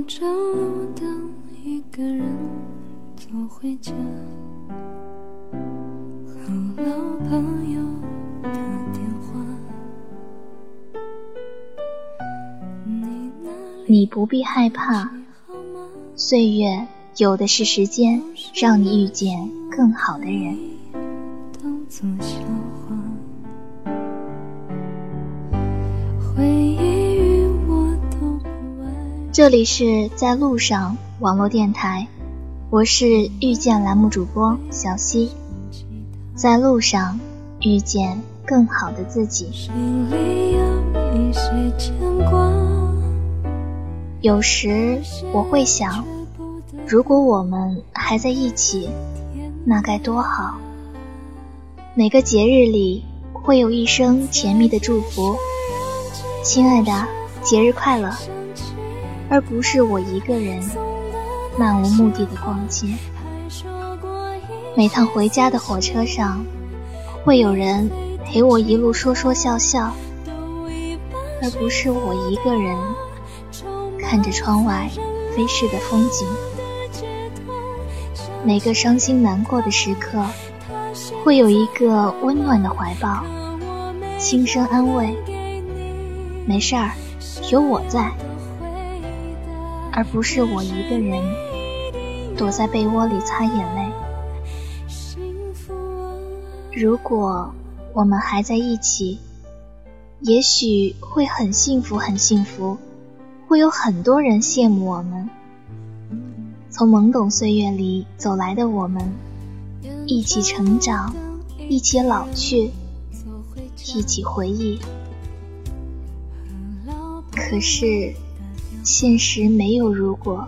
不着路灯，一个人走回家，和老朋友打电话。你那里你不必害怕，岁月有的是时间，让你遇见更好的人。这里是在路上网络电台，我是遇见栏目主播小溪，在路上遇见更好的自己。有时我会想，如果我们还在一起，那该多好。每个节日里会有一声甜蜜的祝福，亲爱的，节日快乐，而不是我一个人漫无目的的逛街。每趟回家的火车上，会有人陪我一路说说笑笑，而不是我一个人看着窗外飞逝的风景。每个伤心难过的时刻，会有一个温暖的怀抱，轻声安慰：“没事儿，有我在。”而不是我一个人躲在被窝里擦眼泪。如果我们还在一起，也许会很幸福，很幸福，会有很多人羡慕我们。从懵懂岁月里走来的我们，一起成长，一起老去，一起回忆。可是，现实没有如果。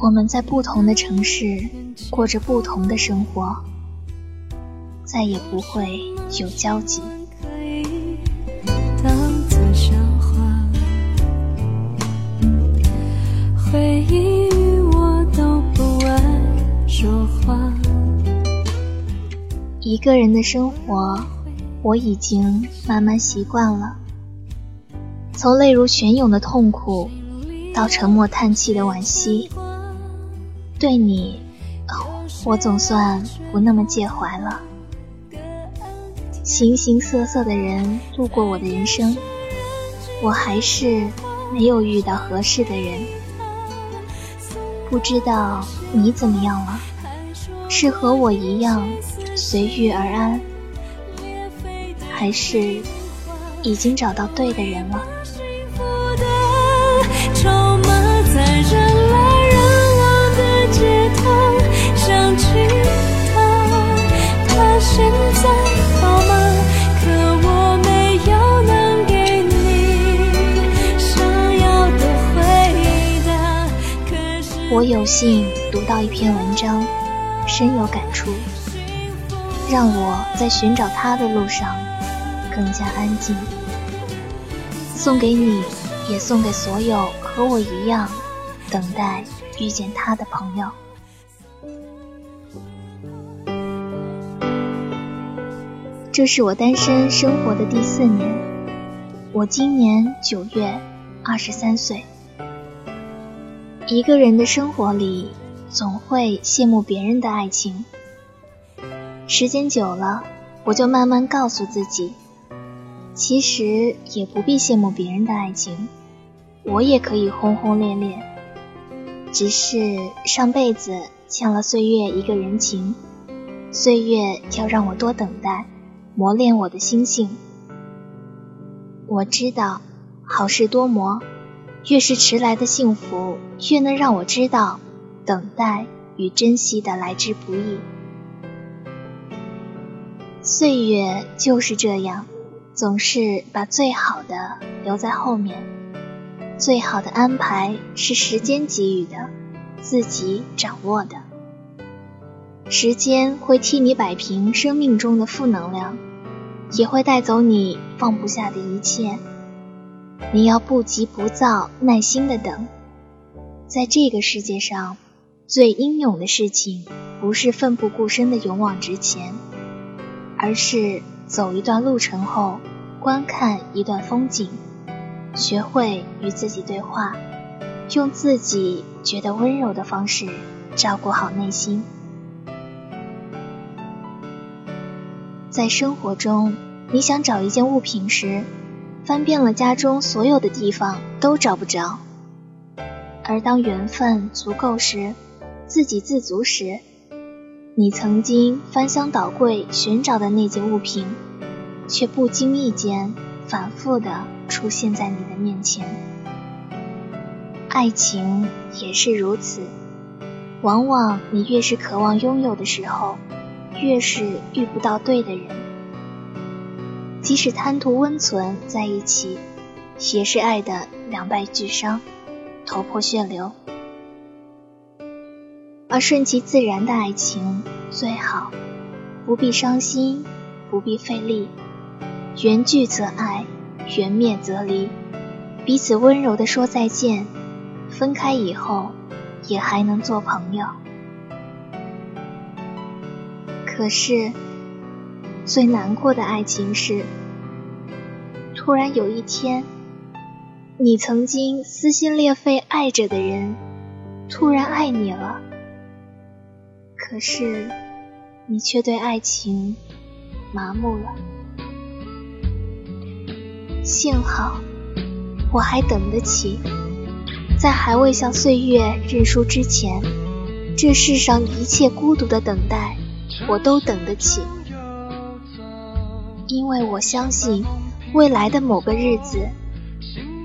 我们在不同的城市过着不同的生活，再也不会有交集。回忆与我都不爱说话。一个人的生活，我已经慢慢习惯了。从泪如泉涌的痛苦，到沉默叹气的惋惜，对你，我总算不那么介怀了。形形色色的人路过我的人生，我还是没有遇到合适的人。不知道你怎么样了？是和我一样随遇而安，还是已经找到对的人了？我有幸读到一篇文章，深有感触，让我在寻找他的路上更加安静。送给你，也送给所有和我一样等待遇见他的朋友。这是我单身生活的第四年，我今年九月二十三岁。一个人的生活里，总会羡慕别人的爱情。时间久了，我就慢慢告诉自己，其实也不必羡慕别人的爱情，我也可以轰轰烈烈。只是上辈子欠了岁月一个人情，岁月要让我多等待，磨练我的心性。我知道，好事多磨，越是迟来的幸福，越能让我知道等待与珍惜的来之不易。岁月就是这样，总是把最好的留在后面。最好的安排是时间给予的，自己掌握的。时间会替你摆平生命中的负能量，也会带走你放不下的一切。你要不急不躁，耐心的等。在这个世界上，最英勇的事情，不是奋不顾身的勇往直前，而是走一段路程后，观看一段风景，学会与自己对话，用自己觉得温柔的方式照顾好内心。在生活中，你想找一件物品时，翻遍了家中所有的地方都找不着；而当缘分足够时，自给自足时，你曾经翻箱倒柜寻找的那件物品，却不经意间反复的出现在你的面前。爱情也是如此，往往你越是渴望拥有的时候，越是遇不到对的人。即使贪图温存在一起，也是爱的两败俱伤，头破血流。而顺其自然的爱情最好，不必伤心，不必费力。缘聚则爱，缘灭则离，彼此温柔的说再见。分开以后，也还能做朋友。可是，最难过的爱情是，突然有一天，你曾经撕心裂肺爱着的人，突然爱你了。可是，你却对爱情麻木了。幸好，我还等得起。在还未向岁月认输之前，这世上一切孤独的等待，我都等得起。因为我相信，未来的某个日子，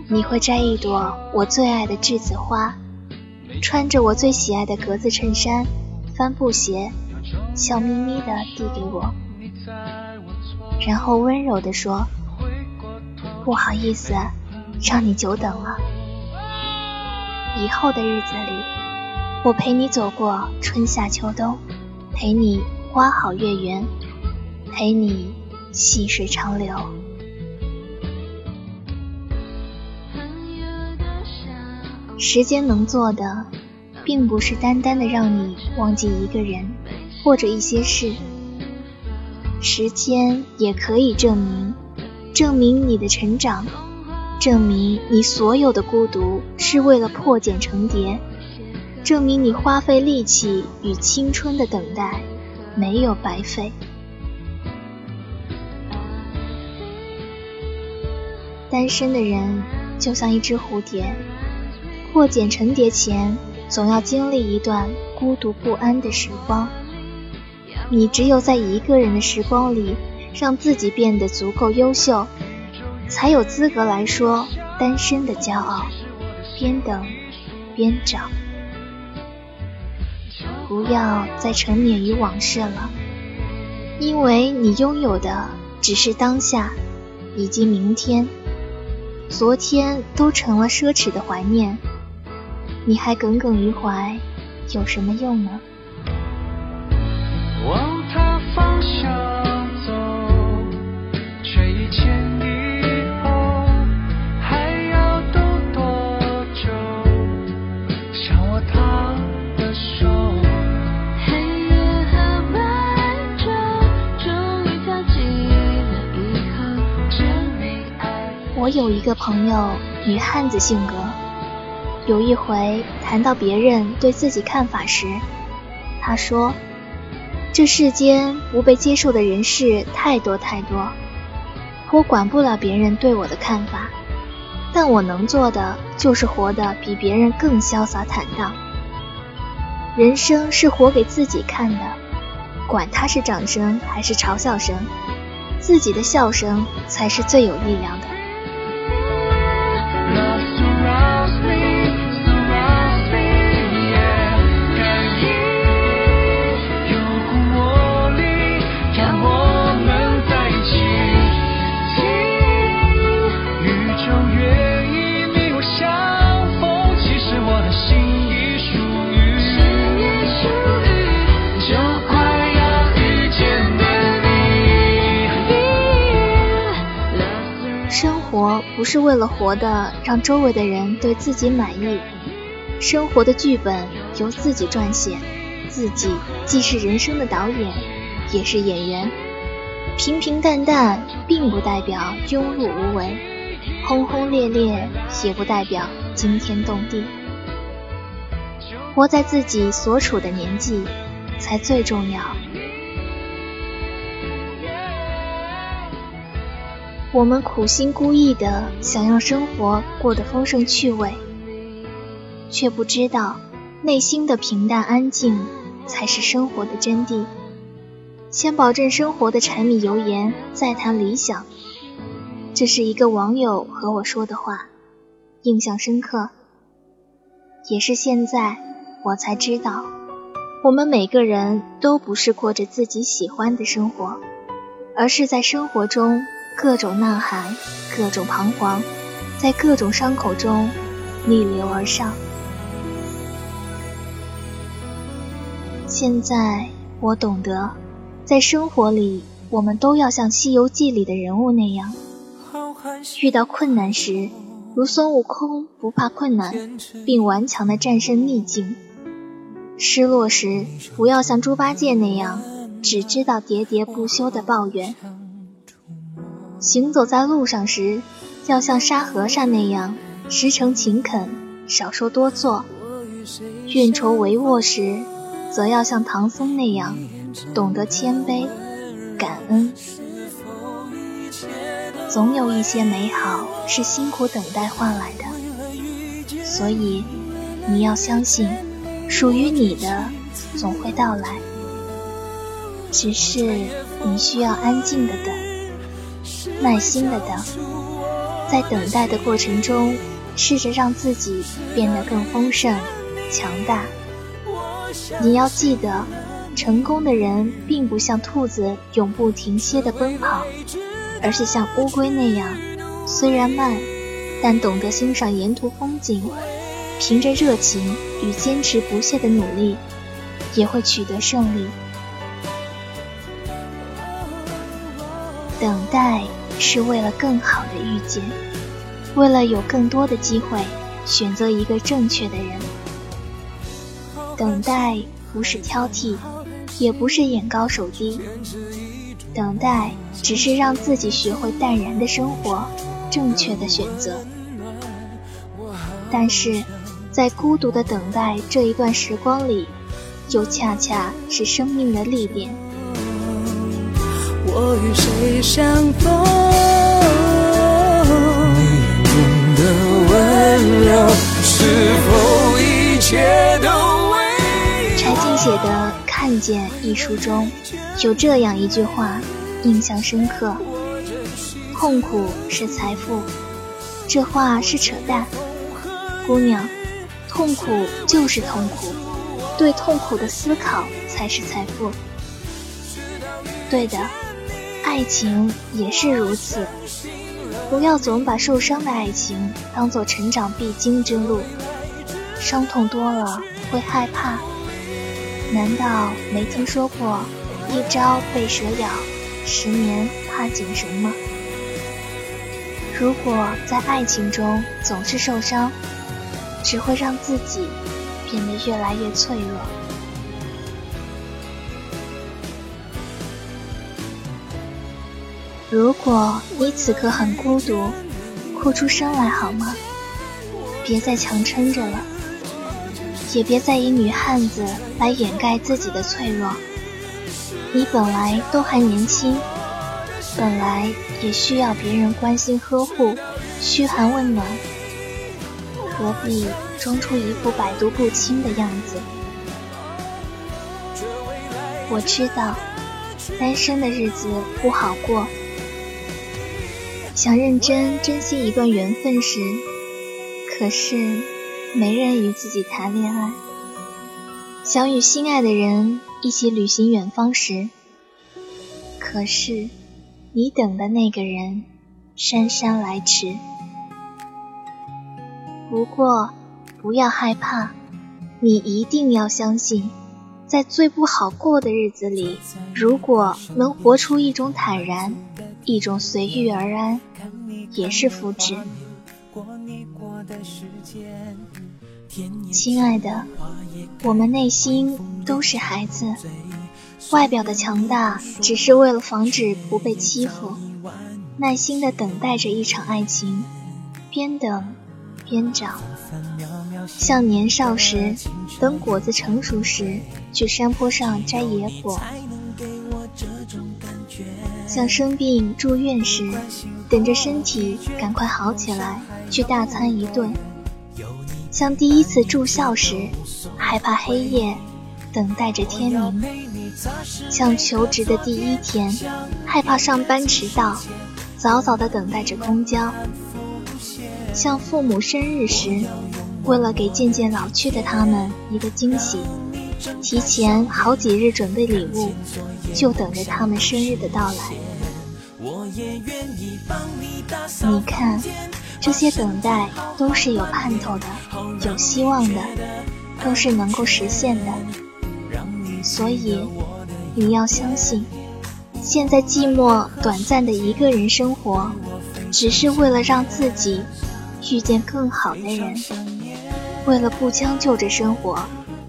你会摘一朵我最爱的栀子花，穿着我最喜爱的格子衬衫、帆布鞋，笑眯眯地递给我，然后温柔地说：“不好意思，让你久等了。”以后的日子里，我陪你走过春夏秋冬，陪你花好月圆，陪你细水长流。时间能做的，并不是单单的让你忘记一个人或者一些事，时间也可以证明，证明你的成长。证明你所有的孤独是为了破茧成蝶，证明你花费力气与青春的等待没有白费。单身的人就像一只蝴蝶，破茧成蝶前总要经历一段孤独不安的时光。你只有在一个人的时光里，让自己变得足够优秀。才有资格来说单身的骄傲，边等边找，不要再沉湎于往事了，因为你拥有的只是当下以及明天，昨天都成了奢侈的怀念，你还耿耿于怀，有什么用呢？往他方向我有一个朋友，女汉子性格。有一回谈到别人对自己看法时，她说：“这世间不被接受的人事太多太多，我管不了别人对我的看法，但我能做的就是活得比别人更潇洒坦荡。人生是活给自己看的，管他是掌声还是嘲笑声，自己的笑声才是最有力量的。”不是为了活的让周围的人对自己满意，生活的剧本由自己撰写，自己既是人生的导演，也是演员。平平淡淡并不代表庸碌无为，轰轰烈烈也不代表惊天动地。活在自己所处的年纪，才最重要。我们苦心孤诣的想让生活过得丰盛趣味，却不知道内心的平淡安静才是生活的真谛。先保证生活的柴米油盐，再谈理想。这是一个网友和我说的话，印象深刻。也是现在我才知道，我们每个人都不是过着自己喜欢的生活，而是在生活中各种呐喊，各种彷徨，在各种伤口中逆流而上。现在我懂得。在生活里，我们都要像《西游记》里的人物那样，遇到困难时，如孙悟空不怕困难，并顽强地战胜逆境；失落时，不要像猪八戒那样，只知道喋喋不休的抱怨；行走在路上时，要像沙和尚那样，实诚勤恳，少说多做；运筹帷幄时，则要像唐僧那样。懂得谦卑、感恩，总有一些美好是辛苦等待换来的，所以你要相信，属于你的总会到来。只是你需要安静的等，耐心的等，在等待的过程中，试着让自己变得更丰盛、强大。你要记得。成功的人并不像兔子永不停歇的奔跑，而是像乌龟那样，虽然慢，但懂得欣赏沿途风景，凭着热情与坚持不懈的努力，也会取得胜利。等待是为了更好的遇见，为了有更多的机会选择一个正确的人。等待不是挑剔。也不是眼高手低，等待只是让自己学会淡然的生活，正确的选择。但是，在孤独的等待这一段时光里，又恰恰是生命的历练。我与谁相逢？你眼中的温柔，是否一切都柴静写的。看见一书中有这样一句话，印象深刻：痛苦是财富。这话是扯淡，姑娘，痛苦就是痛苦，对痛苦的思考才是财富。对的，爱情也是如此。不要总把受伤的爱情当做成长必经之路，伤痛多了会害怕。难道没听说过“一朝被蛇咬，十年怕井绳”吗？如果在爱情中总是受伤，只会让自己变得越来越脆弱。如果你此刻很孤独，哭出声来好吗？别再强撑着了。也别再以女汉子来掩盖自己的脆弱。你本来都还年轻，本来也需要别人关心呵护、嘘寒问暖，何必装出一副百毒不侵的样子？我知道，单身的日子不好过。想认真珍惜一段缘分时，可是。没人与自己谈恋爱，想与心爱的人一起旅行远方时，可是你等的那个人姗姗来迟。不过不要害怕，你一定要相信，在最不好过的日子里，如果能活出一种坦然，一种随遇而安，也是福祉。亲爱的，我们内心都是孩子，外表的强大只是为了防止不被欺负，耐心的等待着一场爱情，边等边长，像年少时等果子成熟时去山坡上摘野果，像生病住院时等着身体赶快好起来去大餐一顿，像第一次住校时害怕黑夜等待着天明，像求职的第一天害怕上班迟到。早早的等待着公交，像父母生日时，为了给渐渐老去的他们一个惊喜，提前好几日准备礼物，就等着他们生日的到来。你看，这些等待都是有盼头的，有希望的，都是能够实现的。所以，你要相信。现在寂寞短暂的一个人生活，只是为了让自己遇见更好的人，为了不将就着生活，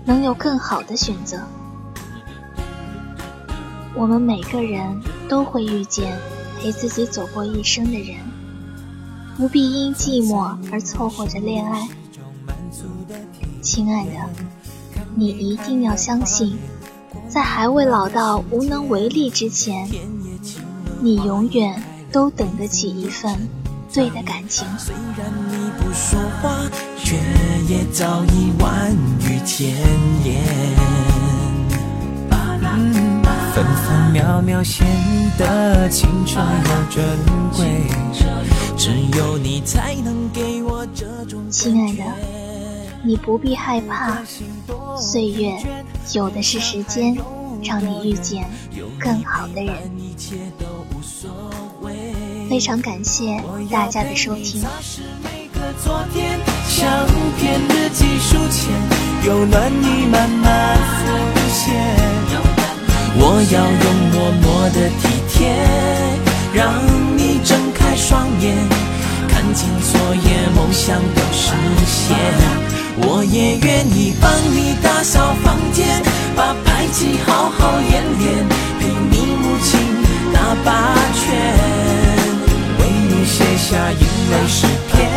能有更好的选择。我们每个人都会遇见陪自己走过一生的人，不必因寂寞而凑合着恋爱。亲爱的，你一定要相信。在还未老到无能为力之前，你永远都等得起一份对的感情。虽然你不说话，却也早已万语千言。分分秒秒显得青春又珍贵，只有你才能给我这种。亲爱的，你不必害怕，岁月。有的是时间，让你遇见更好的人。非常感谢大家的收听。昨天相片日记书签，有暖意慢慢浮现。我要用默默的体贴，让你睁开双眼，看见昨夜梦想的实现。我也愿意帮你打扫房间，把排挤好好演练，下英美诗篇，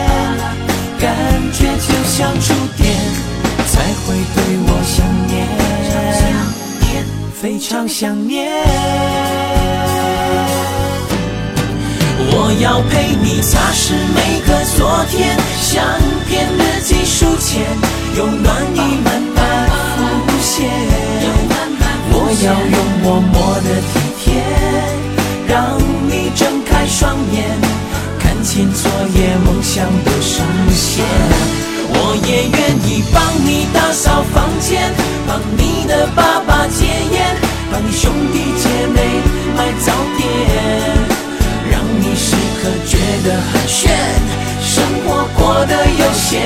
感觉就像触电，才会对我想念，非常想念。我要陪你擦拭每个昨天，相片日记书签，有暖意慢慢浮现。我要用默默的体贴，让你睁开双眼，看见昨夜梦想的实现。我也愿意帮你打扫房间，帮你的爸爸戒烟，帮你兄弟姐妹买早点。让你时刻觉得很炫，生活过得悠闲，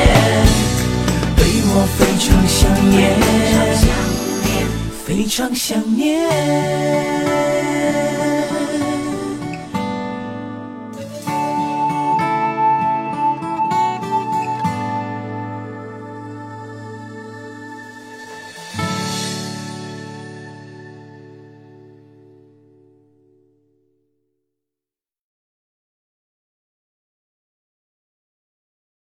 对我非常想念，非常想念。